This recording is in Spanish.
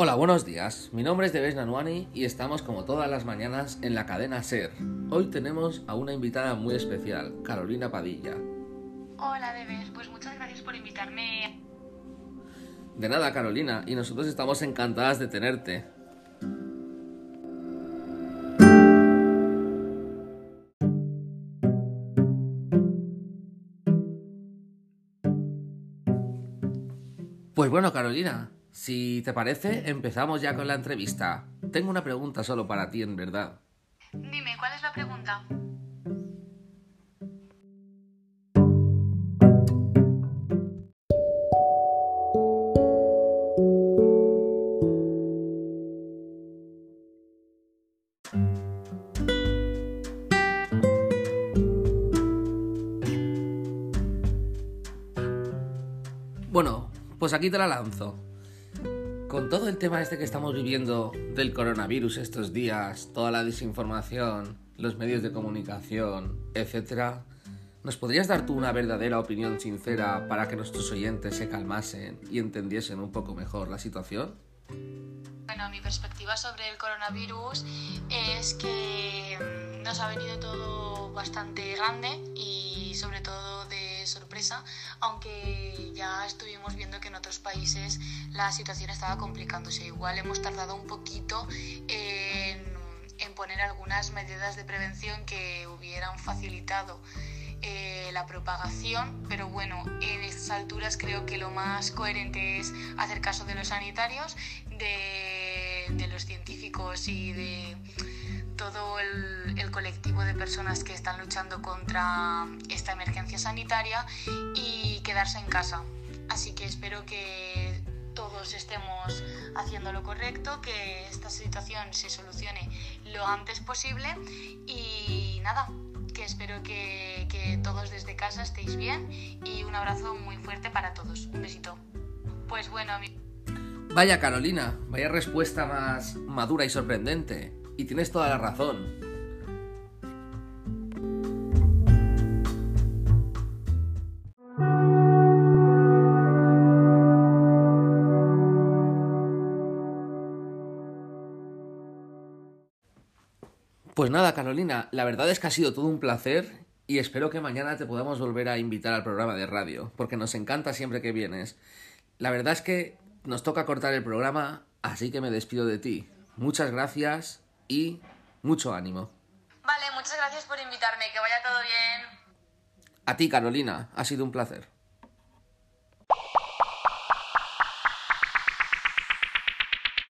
Hola, buenos días. Mi nombre es Debes Nanuani y estamos como todas las mañanas en la cadena SER. Hoy tenemos a una invitada muy especial, Carolina Padilla. Hola Debes, pues muchas gracias por invitarme. De nada, Carolina, y nosotros estamos encantadas de tenerte. Pues bueno, Carolina, si te parece, empezamos ya con la entrevista. Tengo una pregunta solo para ti, en verdad. Dime, ¿cuál es la pregunta? Bueno, pues aquí te la lanzo. Con todo el tema este que estamos viviendo del coronavirus estos días, toda la desinformación, los medios de comunicación, etc., ¿nos podrías dar tú una verdadera opinión sincera para que nuestros oyentes se calmasen y entendiesen un poco mejor la situación? Bueno, mi perspectiva sobre el coronavirus es que mm, nos ha venido todo bastante grande y sobre todo de sorpresa, aunque ya estuvimos viendo que en otros países la situación estaba complicándose. Igual hemos tardado un poquito en, poner algunas medidas de prevención que hubieran facilitado eh, la propagación, pero bueno, en estas alturas creo que lo más coherente es hacer caso de los sanitarios, de los científicos y de todo el, colectivo de personas que están luchando contra esta emergencia sanitaria y quedarse en casa. Así que espero que todos estemos haciendo lo correcto, que esta situación se solucione lo antes posible y nada, que espero que, que, todos desde casa estéis bien y un abrazo muy fuerte para todos. Un besito. Pues bueno, mi... Vaya Carolina, vaya respuesta más madura y sorprendente. Y tienes toda la razón. Pues nada, Carolina, la verdad es que ha sido todo un placer y espero que mañana te podamos volver a invitar al programa de radio, porque nos encanta siempre que vienes. La verdad es que nos toca cortar el programa, así que me despido de ti. Muchas gracias y mucho ánimo. Vale, muchas gracias por invitarme, que vaya todo bien. A ti, Carolina, ha sido un placer.